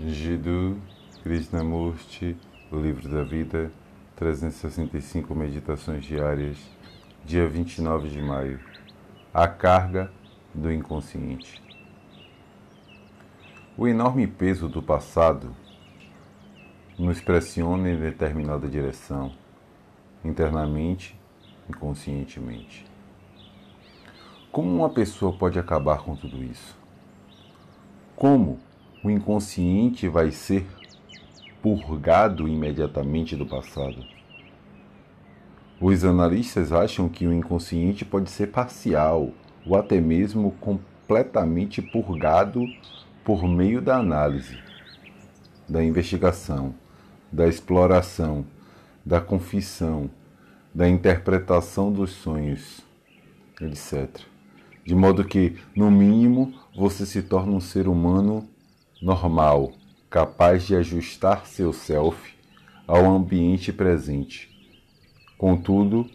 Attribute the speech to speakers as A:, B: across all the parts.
A: Jiddu Krishnamurti, o Livro da Vida, 365 Meditações Diárias, dia 29 de maio. A carga do inconsciente. O enorme peso do passado nos pressiona em determinada direção, internamente, inconscientemente. Como uma pessoa pode acabar com tudo isso? Como o inconsciente vai ser purgado imediatamente do passado. Os analistas acham que o inconsciente pode ser parcial ou até mesmo completamente purgado por meio da análise, da investigação, da exploração, da confissão, da interpretação dos sonhos, etc. De modo que, no mínimo, você se torna um ser humano normal, capaz de ajustar seu self ao ambiente presente. Contudo,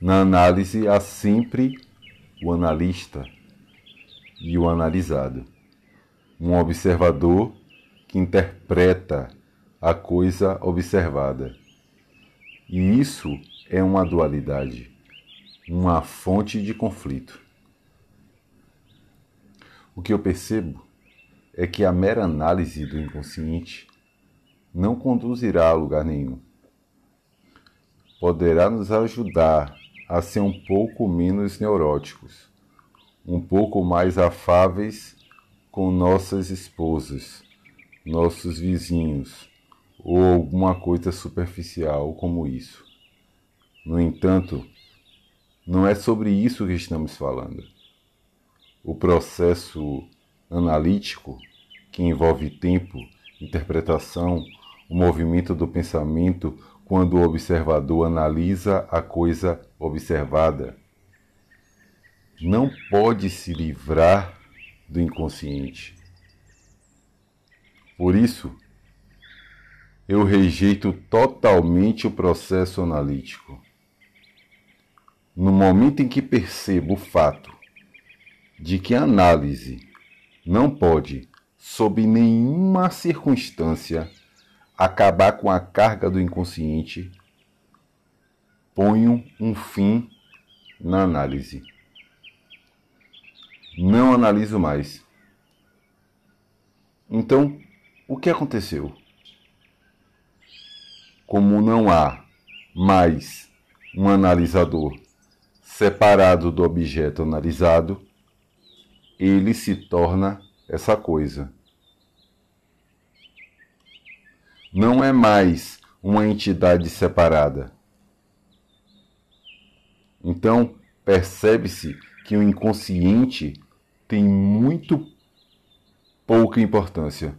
A: na análise há sempre o analista e o analisado, um observador que interpreta a coisa observada. E isso é uma dualidade, uma fonte de conflito. O que eu percebo é que a mera análise do inconsciente não conduzirá a lugar nenhum. Poderá nos ajudar a ser um pouco menos neuróticos, um pouco mais afáveis com nossas esposas, nossos vizinhos ou alguma coisa superficial como isso. No entanto, não é sobre isso que estamos falando. O processo analítico, que envolve tempo, interpretação, o movimento do pensamento quando o observador analisa a coisa observada. Não pode se livrar do inconsciente. Por isso, eu rejeito totalmente o processo analítico. No momento em que percebo o fato de que a análise não pode, sob nenhuma circunstância, acabar com a carga do inconsciente, ponho um fim na análise. Não analiso mais. Então, o que aconteceu? Como não há mais um analisador separado do objeto analisado, ele se torna essa coisa. Não é mais uma entidade separada. Então, percebe-se que o inconsciente tem muito pouca importância.